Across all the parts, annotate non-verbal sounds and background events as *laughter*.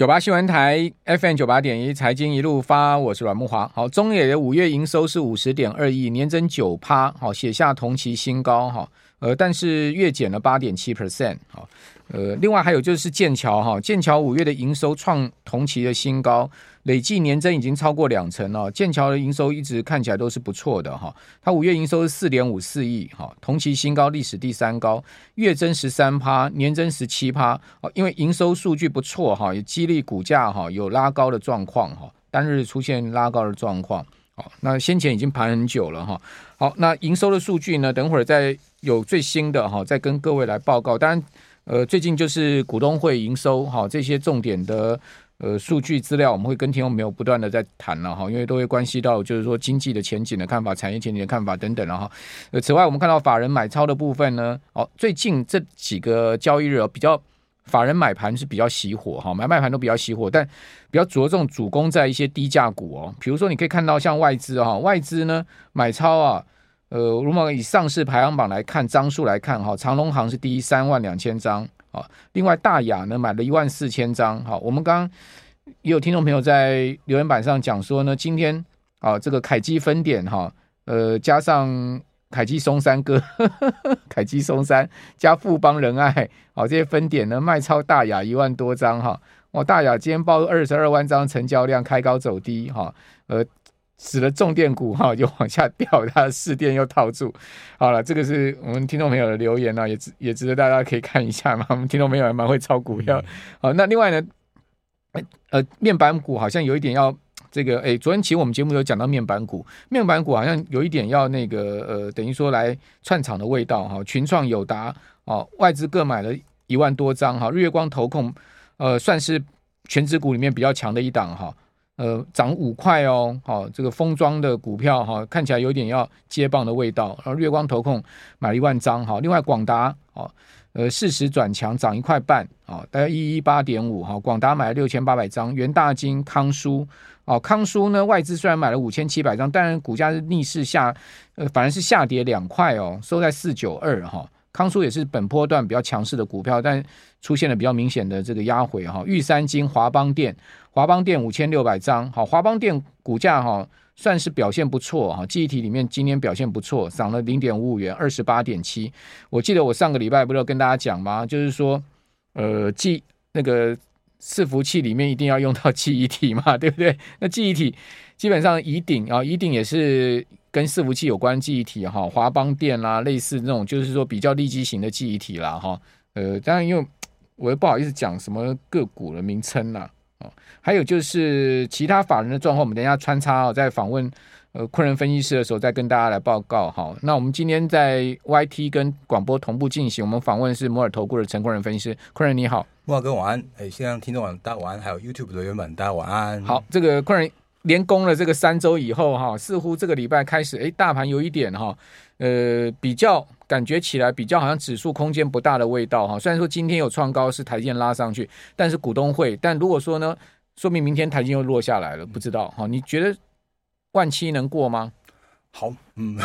九八新闻台 FM 九八点一财经一路发，我是阮慕华。好，中野的五月营收是五十点二亿，年增九趴，好，写下同期新高哈。呃，但是月减了八点七 percent，好。呃，另外还有就是剑桥哈，剑桥五月的营收创同期的新高，累计年增已经超过两成了。剑桥的营收一直看起来都是不错的哈，它五月营收是四点五四亿哈，同期新高，历史第三高，月增十三趴，年增十七趴。因为营收数据不错哈，也激励股价哈有拉高的状况哈，单日出现拉高的状况。好，那先前已经盘很久了哈。好，那营收的数据呢，等会儿再有最新的哈，再跟各位来报告。当然。呃，最近就是股东会营收哈，这些重点的呃数据资料，我们会跟听众朋友不断的在谈了哈，因为都会关系到就是说经济的前景的看法、产业前景的看法等等了哈。呃，此外，我们看到法人买超的部分呢，哦，最近这几个交易日比较法人买盘是比较熄火哈，买卖盘都比较熄火，但比较着重主攻在一些低价股哦，比如说你可以看到像外资哈，外资呢买超啊。呃，如果以上市排行榜来看，张数来看，哈，长荣航是第一，三万两千张，啊，另外大雅呢买了一万四千张，好，我们刚也有听众朋友在留言板上讲说呢，今天啊，这个凯基分点哈，呃，加上凯基松山哥，*laughs* 凯基松山加富邦仁爱，好，这些分点呢卖超大雅一万多张，哈，哇，大雅今天报二十二万张成交量，开高走低，哈，呃。使得重电股哈就往下掉，它的市电又套住。好了，这个是我们听众朋友的留言呢，也值也值得大家可以看一下嘛。我们听众朋友还蛮会炒股票。好，那另外呢，呃，面板股好像有一点要这个，哎，昨天其实我们节目有讲到面板股，面板股好像有一点要那个，呃，等于说来串场的味道哈。群创、友达哦，外资各买了一万多张哈。日月光投控，呃，算是全指股里面比较强的一档哈。呃，涨五块哦，好，这个封装的股票哈，看起来有点要接棒的味道。然后月光投控买了一万张，哈，另外广达哦，呃，适时转强，涨一块半，啊，大概一一八点五，哈，广达买了六千八百张，元大金、康舒，哦，康舒呢，外资虽然买了五千七百张，但股价是逆势下，呃，反而是下跌两块哦，收在四九二，哈。康舒也是本波段比较强势的股票，但出现了比较明显的这个压回哈。玉山金、华邦电、华邦电五千六百张，好，华邦电股价哈算是表现不错哈。记忆体里面今年表现不错，涨了零点五五元，二十八点七。我记得我上个礼拜不是跟大家讲吗？就是说，呃，记那个伺服器里面一定要用到记忆体嘛，对不对？那记忆体基本上宜鼎啊，宜鼎也是。跟伺服器有关记忆体哈，华邦电啦，类似那种就是说比较立基型的记忆体啦哈。呃，当然因为我也不好意思讲什么个股的名称啦。啊。还有就是其他法人的状况，我们等一下穿插啊，在访问呃昆仁分析师的时候再跟大家来报告哈。那我们今天在 YT 跟广播同步进行，我们访问的是摩尔投顾的陈昆仁分析师，昆仁你好，慕驊哥晚安，哎，现在听众晚大家晚安，还有 YouTube 的原版大家晚安。好，这个昆仁。连攻了这个三周以后，哈，似乎这个礼拜开始，哎，大盘有一点哈，呃，比较感觉起来比较好像指数空间不大的味道哈。虽然说今天有创高是台积电拉上去，但是股东会，但如果说呢，说明明天台积又落下来了，不知道哈。你觉得万七能过吗？好，嗯，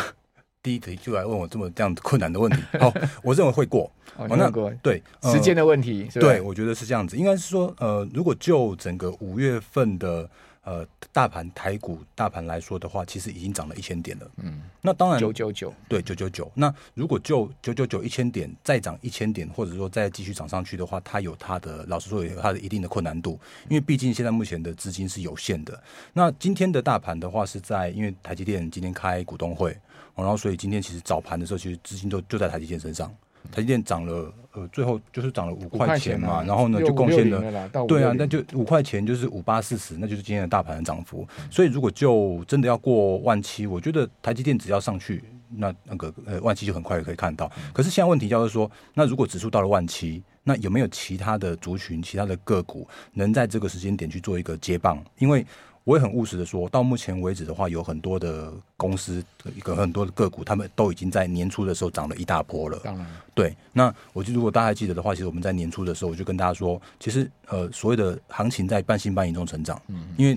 第一题就来问我这么这样子困难的问题。*laughs* 好，我认为会过。哦，那个对时间的问题，呃、对，我觉得是这样子，应该是说，呃，如果就整个五月份的。呃，大盘台股大盘来说的话，其实已经涨了一千点了。嗯，那当然九九九，对九九九。那如果就九九九一千点再涨一千点，或者说再继续涨上去的话，它有它的，老实说有它的一定的困难度，因为毕竟现在目前的资金是有限的。那今天的大盘的话是在，因为台积电今天开股东会，然后所以今天其实早盘的时候，其实资金都就在台积电身上。台积电涨了，呃，最后就是涨了五块钱嘛，钱然后呢就贡献了，了对啊，那就五块钱就是五八四十，那就是今天的大盘的涨幅。嗯、所以如果就真的要过万七，我觉得台积电只要上去，那那个呃万七就很快可以看到。可是现在问题就是说，那如果指数到了万七，那有没有其他的族群、其他的个股能在这个时间点去做一个接棒？因为我也很务实的说，到目前为止的话，有很多的公司，一个很多的个股，他们都已经在年初的时候涨了一大波了。当然，对。那我就如果大家还记得的话，其实我们在年初的时候，我就跟大家说，其实呃，所谓的行情在半信半疑中成长。嗯。因为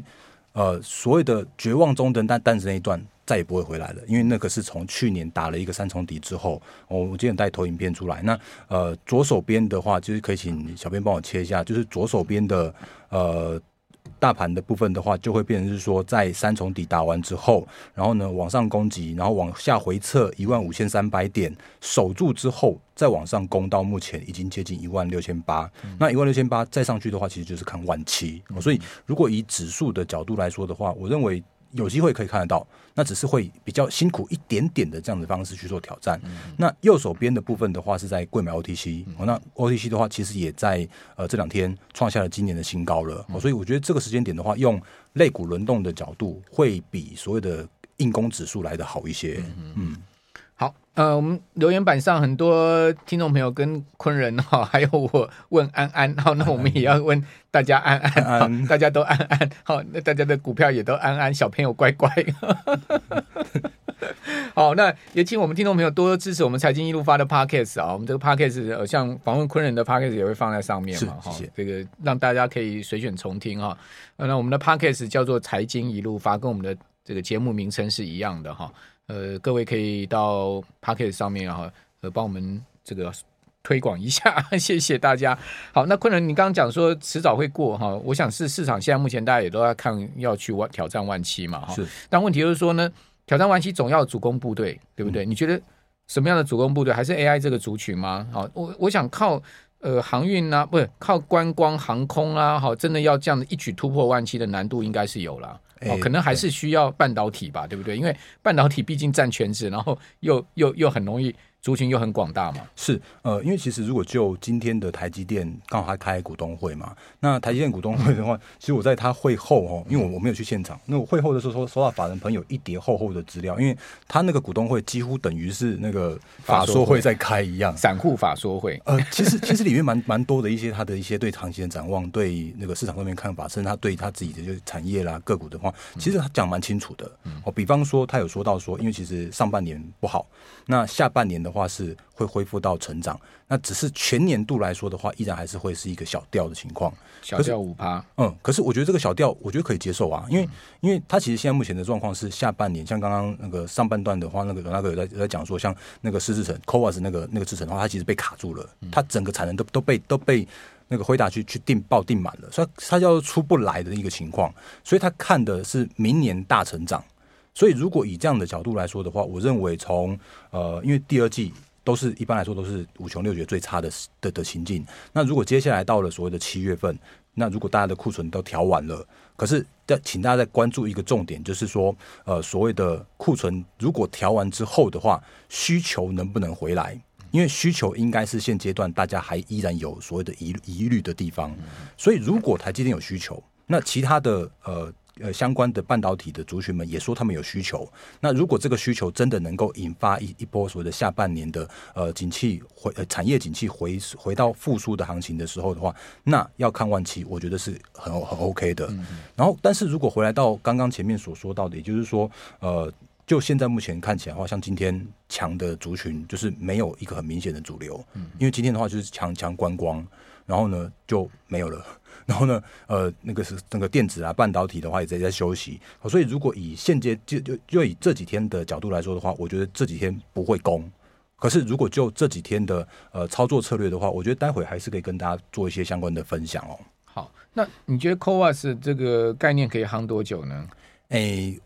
呃，所谓的绝望中的但但是那一段，再也不会回来了，因为那个是从去年打了一个三重底之后，我我今天带投影片出来。那呃左手边的话，就是可以请小编帮我切一下，就是左手边的呃。大盘的部分的话，就会变成是说，在三重底打完之后，然后呢往上攻击，然后往下回撤一万五千三百点守住之后，再往上攻到目前已经接近一万六千八。那一万六千八再上去的话，其实就是看万七。所以如果以指数的角度来说的话，我认为。有机会可以看得到，那只是会比较辛苦一点点的这样的方式去做挑战。嗯、那右手边的部分的话是在贵买 OTC，、嗯、那 OTC 的话其实也在呃这两天创下了今年的新高了。嗯、所以我觉得这个时间点的话，用类股轮动的角度，会比所谓的硬攻指数来的好一些。嗯。呃，我们留言板上很多听众朋友跟昆人哈，还有我问安安，好，那我们也要问大家安安，安安大家都安安，好，那大家的股票也都安安，小朋友乖乖。好，那也请我们听众朋友多多支持我们财经一路发的 Podcast 啊，我们这个 Podcast 像访问昆人的 Podcast 也会放在上面嘛，哈，这个让大家可以随选重听哈。那我们的 Podcast 叫做财经一路发，跟我们的这个节目名称是一样的哈。呃，各位可以到 Pocket 上面啊，呃，帮我们这个推广一下，*laughs* 谢谢大家。好，那昆仑，你刚刚讲说迟早会过哈，我想是市场现在目前大家也都在看要去万挑战万七嘛哈。是。但问题就是说呢，挑战万七总要主攻部队，对不对？嗯、你觉得什么样的主攻部队？还是 AI 这个族群吗？好，我我想靠呃航运啊，不是靠观光航空啊，好，真的要这样的一举突破万七的难度应该是有了。哦，可能还是需要半导体吧，欸、对不对？因为半导体毕竟占全值，然后又又又很容易。族群又很广大嘛？是，呃，因为其实如果就今天的台积电刚好还开股东会嘛，那台积电股东会的话，嗯、其实我在他会后哦，因为我我没有去现场，那我会后的时候收收到法人朋友一叠厚厚的资料，因为他那个股东会几乎等于是那个法说会在开一样，散户法说会。呃，其实其实里面蛮蛮多的一些他的一些对长期的展望，对那个市场上面看法，甚至他对他自己的就是产业啦个股的话，其实他讲蛮清楚的。哦，比方说他有说到说，因为其实上半年不好，那下半年的话是会恢复到成长，那只是全年度来说的话，依然还是会是一个小掉的情况，小掉五趴。嗯，可是我觉得这个小掉，我觉得可以接受啊，因为、嗯、因为它其实现在目前的状况是下半年，像刚刚那个上半段的话，那个那个有在有在讲说，像那个施智科沃斯那个那个制程的话，它其实被卡住了，它整个产能都都被都被那个辉达去去订报订满了，所以它叫出不来的一个情况，所以他看的是明年大成长。所以，如果以这样的角度来说的话，我认为从呃，因为第二季都是一般来说都是五穷六绝最差的的的情境。那如果接下来到了所谓的七月份，那如果大家的库存都调完了，可是要请大家再关注一个重点，就是说呃，所谓的库存如果调完之后的话，需求能不能回来？因为需求应该是现阶段大家还依然有所谓的疑疑虑的地方。所以，如果台积电有需求，那其他的呃。呃，相关的半导体的族群们也说他们有需求。那如果这个需求真的能够引发一一波所谓的下半年的呃景气回呃产业景气回回到复苏的行情的时候的话，那要看万期，我觉得是很很 OK 的。嗯嗯。然后，但是如果回来到刚刚前面所说到的，也就是说，呃，就现在目前看起来的话，像今天强的族群就是没有一个很明显的主流。嗯。因为今天的话就是强强观光，然后呢 *laughs* 就没有了。然后呢，呃，那个是那个电子啊，半导体的话也在在休息，所以如果以现阶就就就以这几天的角度来说的话，我觉得这几天不会攻。可是如果就这几天的呃操作策略的话，我觉得待会还是可以跟大家做一些相关的分享哦。好，那你觉得 CoWoS 这个概念可以夯多久呢？诶。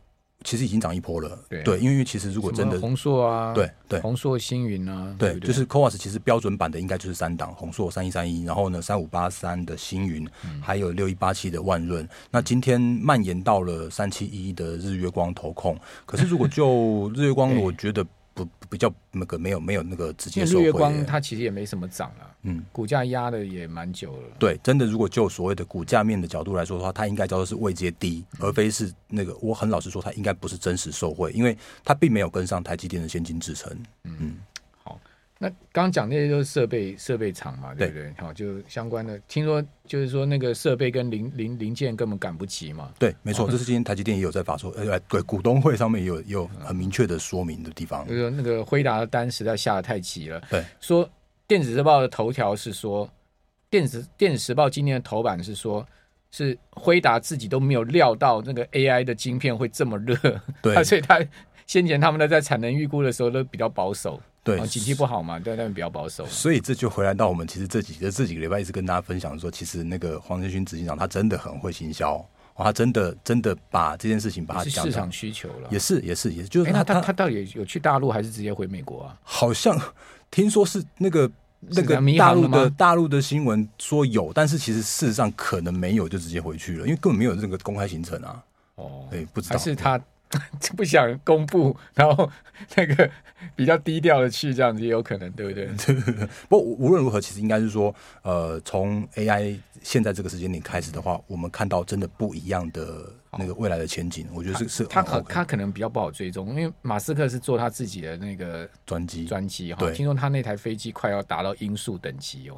其实已经涨一波了，对，对，因为其实如果真的红硕啊，对对，红硕、星云啊，对，就是 CoWoS 其实标准版的应该就是三档，红硕三一三一，然后呢三五八三的星云，嗯、还有六一八七的万润。那今天蔓延到了三七一的日月光投控，可是如果就 *laughs* 日月光，我觉得。不比较那个没有没有那个直接受月光它其实也没什么涨啊，嗯，股价压的也蛮久了。对，真的如果就所谓的股价面的角度来说的话，它应该叫做是位阶低，嗯、而非是那个。我很老实说，它应该不是真实受惠，因为它并没有跟上台积电的现金支撑。嗯。嗯那刚刚讲那些都是设备设备厂嘛，对不对？好对，就相关的，听说就是说那个设备跟零零零件根本赶不及嘛。对，没错，哦、这是今天台积电也有在发出，呃，对，股东会上面也有也有很明确的说明的地方。就是说那个辉达的单实在下的太急了。对，说电子日报的头条是说，电子电子时报今天的头版是说，是辉达自己都没有料到那个 AI 的晶片会这么热，对，*laughs* 所以他先前他们呢在产能预估的时候都比较保守，对，景气不好嘛，对，他们比较保守。所以这就回来到我们其实这几个这几个礼拜一直跟大家分享说，其实那个黄仁勋执行长他真的很会行销。他真的真的把这件事情把它讲市场需求了，也是也是也是，就是他、欸、他他，他到底有去大陆还是直接回美国啊？好像听说是那个那个大陆的大陆的新闻说有，但是其实事实上可能没有，就直接回去了，因为根本没有这个公开行程啊。哦，对，不知道还是他 *laughs* 不想公布，然后那个比较低调的去这样子也有可能，对不 *laughs* 对？不过无论如何，其实应该是说，呃，从 AI。现在这个时间点开始的话，我们看到真的不一样的那个未来的前景。我觉得是是他可他可能比较不好追踪，因为马斯克是做他自己的那个专机专机哈。听说他那台飞机快要达到音速等级哦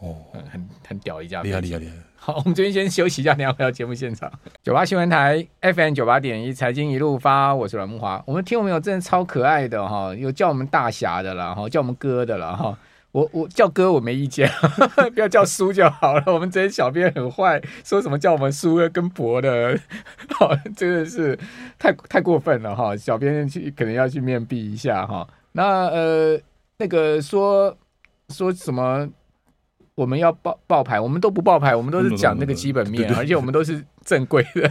哦，很很屌一架飞机，厉害厉害厉害。好，*laughs* 我们这边先休息一下，等下回到节目现场。九八新闻台 FM 九八点一财经一路发，我是阮木华。我们听我们有真的超可爱的哈，有叫我们大侠的啦，哈，叫我们哥的啦。哈。我我叫哥我没意见，*laughs* 不要叫叔就好了。我们这些小编很坏，说什么叫我们叔跟伯的，好，真的是太太过分了哈。小编去可能要去面壁一下哈。那呃那个说说什么我们要爆爆牌，我们都不爆牌，我们都是讲那个基本面，而且我们都是正规的。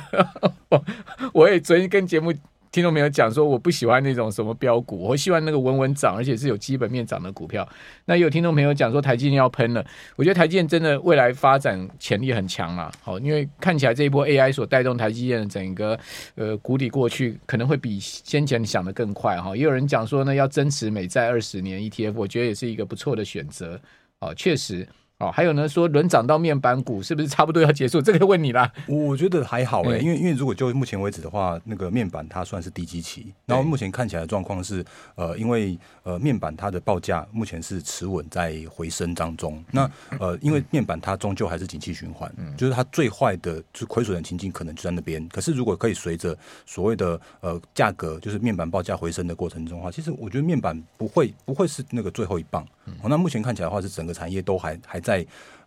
*laughs* 我也昨天跟节目。听众朋友讲说，我不喜欢那种什么标股，我希望那个稳稳涨，而且是有基本面涨的股票。那有听众朋友讲说，台积电要喷了，我觉得台积电真的未来发展潜力很强啊。好，因为看起来这一波 AI 所带动台积电的整个呃谷底过去，可能会比先前想的更快哈。也有人讲说呢，要增持美债二十年 ETF，我觉得也是一个不错的选择。哦，确实。哦，还有呢，说轮涨到面板股是不是差不多要结束？这个问你啦。我觉得还好哎、欸，因为因为如果就目前为止的话，那个面板它算是低基期，然后目前看起来的状况是，呃，因为呃面板它的报价目前是持稳在回升当中。那呃，因为面板它终究还是景气循环，嗯就是它最坏的就亏损的情境可能就在那边。可是如果可以随着所谓的呃价格，就是面板报价回升的过程中的话，其实我觉得面板不会不会是那个最后一棒。哦，那目前看起来的话，是整个产业都还还在，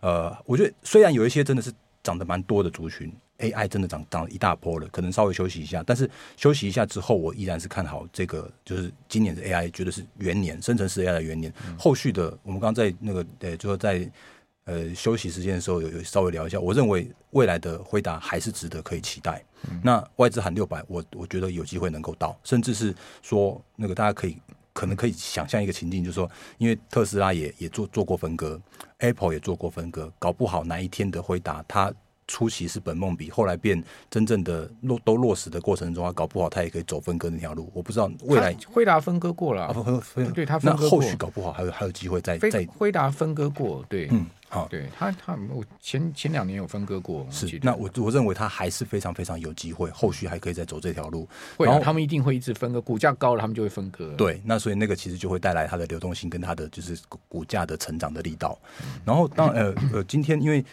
呃，我觉得虽然有一些真的是涨得蛮多的族群，AI 真的涨涨了一大波了，可能稍微休息一下，但是休息一下之后，我依然是看好这个，就是今年的 AI，觉得是元年，生成式 AI 的元年。嗯、后续的，我们刚刚在那个呃，就说在呃休息时间的时候，有有稍微聊一下，我认为未来的回答还是值得可以期待。嗯、那外资喊六百，我我觉得有机会能够到，甚至是说那个大家可以。可能可以想象一个情境，就是说，因为特斯拉也也做做过分割，Apple 也做过分割，搞不好哪一天的回答他初期是本梦比，后来变真正的落都落实的过程中，啊搞不好他也可以走分割那条路。我不知道未来辉达分割过了，啊，分分对他分割过，那后续搞不好还有还有机会再再辉达分割过，对，嗯。好，对他，他我前前两年有分割过，是那我我认为他还是非常非常有机会，后续还可以再走这条路。会啊，他们一定会一直分割，股价高了，他们就会分割。对，那所以那个其实就会带来它的流动性跟它的就是股价的成长的力道。然后当呃呃，今天因为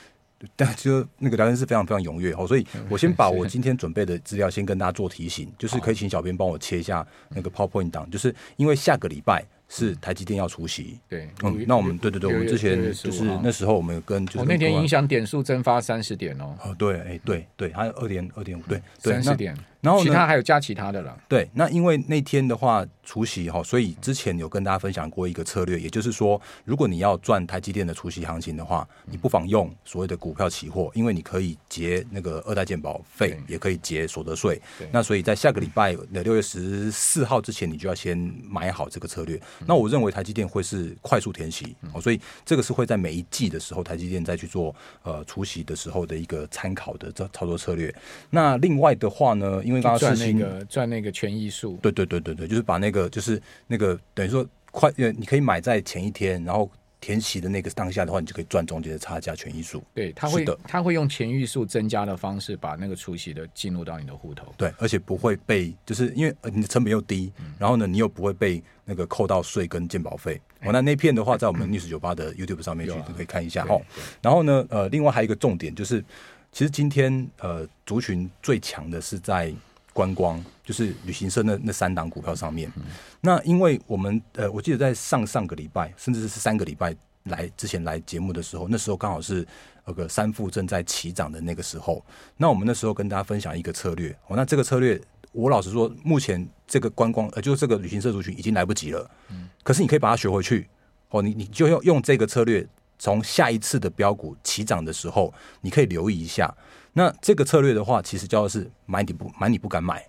但就那个聊天是非常非常踊跃哦，所以我先把我今天准备的资料先跟大家做提醒，就是可以请小编帮我切一下那个 PowerPoint 档，就是因为下个礼拜。是台积电要出席，对，嗯，那我们对对对，我们之前就是那时候我们有跟，就是那天影响点数蒸发三十点哦，哦，对，哎，对对，还有二点二点五，对，三十点。然后其他还有加其他的了。对，那因为那天的话除夕哈，所以之前有跟大家分享过一个策略，也就是说，如果你要赚台积电的除夕行情的话，你不妨用所谓的股票期货，因为你可以结那个二代健保费，也可以结所得税。那所以在下个礼拜的六月十四号之前，你就要先买好这个策略。那我认为台积电会是快速填息，所以这个是会在每一季的时候，台积电再去做呃除夕的时候的一个参考的这操作策略。那另外的话呢？因为刚刚赚那个赚那个权益数，对对对对对，就是把那个就是那个等于说快呃，你可以买在前一天，然后填息的那个当下的话，你就可以赚中间的差价权益数。对，他会他会用权益数增加的方式，把那个除息的进入到你的户头。对，而且不会被就是因为你的成本又低，嗯、然后呢，你又不会被那个扣到税跟健保费。哦、嗯，那那片的话，在我们历史酒吧的 YouTube 上面去可以看一下哈。然后呢，呃，另外还有一个重点就是。其实今天呃，族群最强的是在观光，就是旅行社那那三档股票上面。嗯、那因为我们呃，我记得在上上个礼拜，甚至是三个礼拜来之前来节目的时候，那时候刚好是那个三富正在起涨的那个时候。那我们那时候跟大家分享一个策略，哦，那这个策略我老实说，目前这个观光呃，就是这个旅行社族群已经来不及了。嗯，可是你可以把它学回去哦，你你就用用这个策略，从下一次的标股起涨的时候，你可以留意一下。那这个策略的话，其实叫做是买你不买你不敢买，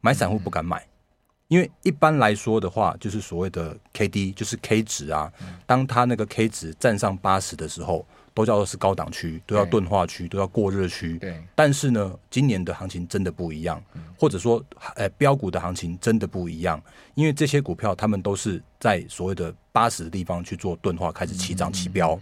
买散户不敢买。因为一般来说的话，就是所谓的 K D，就是 K 值啊。当它那个 K 值站上八十的时候，都叫做是高档区，都要钝化区，都要过热区。对。但是呢，今年的行情真的不一样，或者说，呃，标股的行情真的不一样。因为这些股票，他们都是在所谓的八十的地方去做钝化，开始起涨起飙。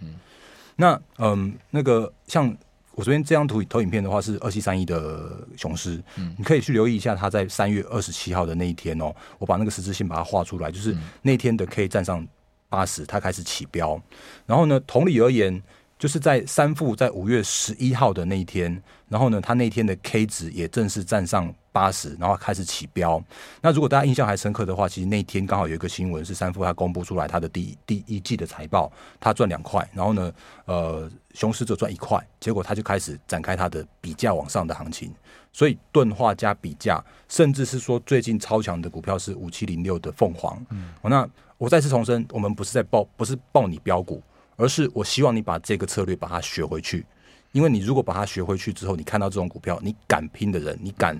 那嗯，那个像。我昨天这张图投影片的话是二七三一的雄狮，嗯，你可以去留意一下，它在三月二十七号的那一天哦，我把那个十字线把它画出来，就是那天的 K 站上八十，它开始起标，然后呢，同理而言。就是在三富在五月十一号的那一天，然后呢，他那天的 K 值也正式站上八十，然后开始起标。那如果大家印象还深刻的话，其实那天刚好有一个新闻是三富他公布出来他的第第一季的财报，他赚两块，然后呢，呃，雄狮就赚一块，结果他就开始展开他的比价往上的行情。所以钝化加比价，甚至是说最近超强的股票是五七零六的凤凰。嗯，那我再次重申，我们不是在报，不是报你标股。而是我希望你把这个策略把它学回去，因为你如果把它学回去之后，你看到这种股票，你敢拼的人，你敢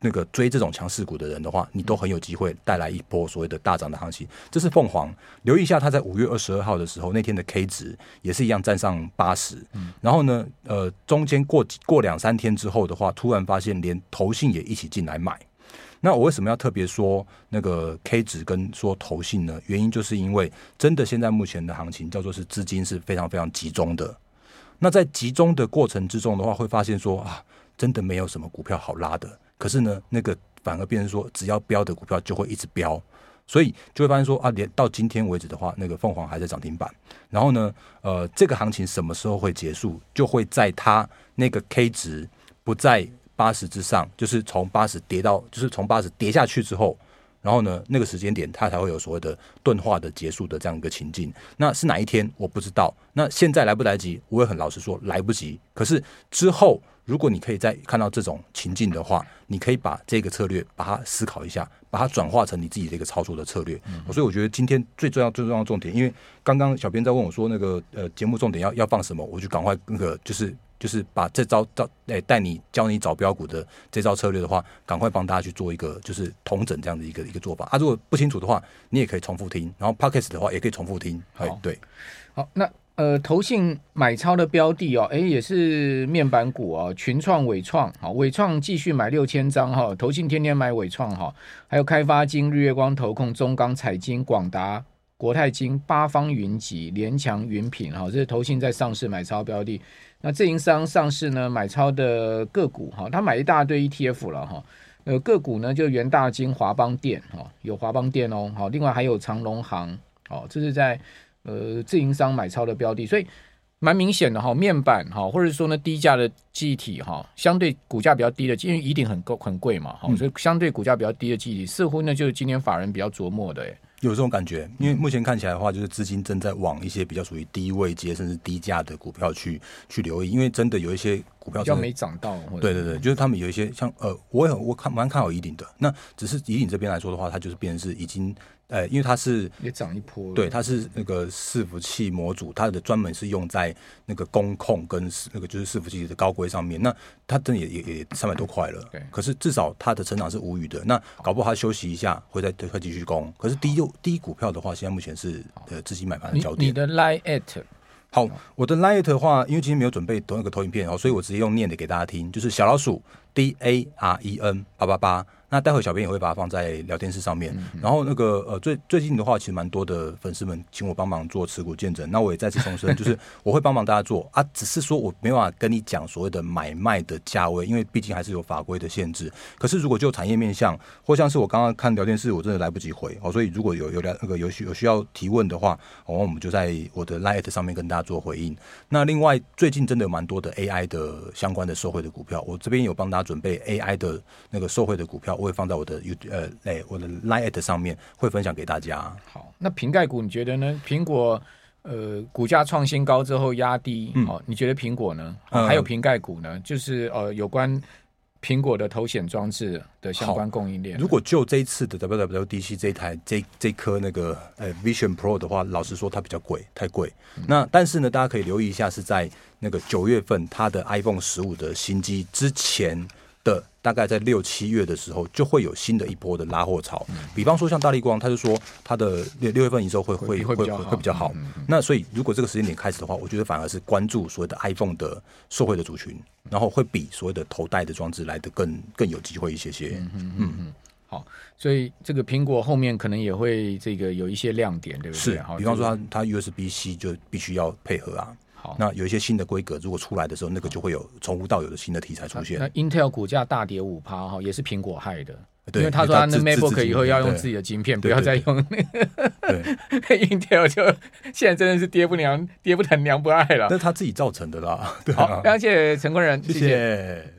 那个追这种强势股的人的话，你都很有机会带来一波所谓的大涨的行情。这是凤凰，留意一下，它在五月二十二号的时候，那天的 K 值也是一样站上八十，然后呢，呃，中间过过两三天之后的话，突然发现连投信也一起进来买。那我为什么要特别说那个 K 值跟说投信呢？原因就是因为真的现在目前的行情叫做是资金是非常非常集中的。那在集中的过程之中的话，会发现说啊，真的没有什么股票好拉的。可是呢，那个反而变成说，只要标的股票就会一直飙，所以就会发现说啊，连到今天为止的话，那个凤凰还在涨停板。然后呢，呃，这个行情什么时候会结束？就会在它那个 K 值不在。八十之上，就是从八十跌到，就是从八十跌下去之后，然后呢，那个时间点它才会有所谓的钝化的结束的这样一个情境。那是哪一天我不知道。那现在来不来得及？我也很老实说来不及。可是之后，如果你可以再看到这种情境的话，你可以把这个策略把它思考一下，把它转化成你自己的一个操作的策略。嗯、所以我觉得今天最重要、最重要的重点，因为刚刚小编在问我说那个呃节目重点要要放什么，我就赶快那个就是。就是把这招招诶带你教你找标股的这招策略的话，赶快帮大家去做一个就是统整这样的一个一个做法。啊，如果不清楚的话，你也可以重复听，然后 Podcast 的话也可以重复听。好，对，好，那呃，投信买超的标的哦，诶，也是面板股哦，群创、伟创，好，伟创继续买六千张哈，投信天天买伟创哈，还有开发金、日月光、投控、中钢、彩金、广达、国泰金、八方云集、联强、云品哈，这是投信在上市买超标的。那自营商上市呢，买超的个股哈，他买一大堆 ETF 了哈。呃，个股呢就元大金、华邦电哈，有华邦电哦。好，另外还有长隆行，哦，这是在呃自营商买超的标的，所以蛮明显的哈。面板哈，或者说呢低价的记忆体哈，相对股价比较低的，因为一定很够很贵嘛，哈，所以相对股价比较低的记忆体，似乎呢就是今天法人比较琢磨的诶。有这种感觉，因为目前看起来的话，就是资金正在往一些比较属于低位阶甚至低价的股票去去留意，因为真的有一些股票比较没涨到。对对对，就是他们有一些像呃，我也我看蛮看好怡鼎的，那只是怡鼎这边来说的话，它就是变成是已经。呃，因为它是也涨一波，对，它是那个伺服器模组，它的专门是用在那个工控跟那个就是伺服器的高规上面。那它真的也也也三百多块了，对。可是至少它的成长是无语的。那搞不好它休息一下，会再会继续攻。可是低又低股票的话，现在目前是呃资金买盘的焦点。你，你的 Line at 好，我的 Line at 的话，因为今天没有准备同一个投影片哦，所以我直接用念的给大家听，就是小老鼠 D A R E N 八八八。那待会小编也会把它放在聊天室上面。嗯、然后那个呃最最近的话，其实蛮多的粉丝们请我帮忙做持股见证。那我也再次重申，就是 *laughs* 我会帮忙大家做啊，只是说我没办法跟你讲所谓的买卖的价位，因为毕竟还是有法规的限制。可是如果就产业面向，或像是我刚刚看聊天室，我真的来不及回哦，所以如果有有聊那个有需有需要提问的话，哦，我们就在我的 Line 上面跟大家做回应。那另外最近真的有蛮多的 AI 的相关的受惠的股票，我这边有帮大家准备 AI 的那个受惠的股票。我会放在我的 U 呃，哎，我的 Line@ 上面会分享给大家。好，那瓶盖股你觉得呢？苹果呃，股价创新高之后压低，好、嗯哦，你觉得苹果呢？哦、还有瓶盖股呢？就是呃，有关苹果的头显装置的相关供应链。如果就这一次的 WWDC 这一台这这颗那个呃 Vision Pro 的话，老实说它比较贵，太贵。嗯、那但是呢，大家可以留意一下，是在那个九月份它的 iPhone 十五的新机之前的，大概在六七月的时候，就会有新的一波的拉货潮。嗯、比方说像大立光，他就说他的六六月份营收会会会会会比较好。那所以如果这个时间点开始的话，我觉得反而是关注所谓的 iPhone 的受惠的族群。然后会比所谓的头戴的装置来的更更有机会一些些。嗯嗯嗯嗯。好，所以这个苹果后面可能也会这个有一些亮点，对不对？是。比方说它它 USB C 就必须要配合啊。好。那有一些新的规格，如果出来的时候，那个就会有从无到有的新的题材出现。那 Intel 股价大跌五趴哈，也是苹果害的。因为他说他那 MacBook 以后要用自己的晶片，不要再用那个 *laughs* Intel，就现在真的是爹不娘爹不疼娘不爱了。那是他自己造成的啦。*laughs* 好，非常谢谢陈坤仁。谢谢。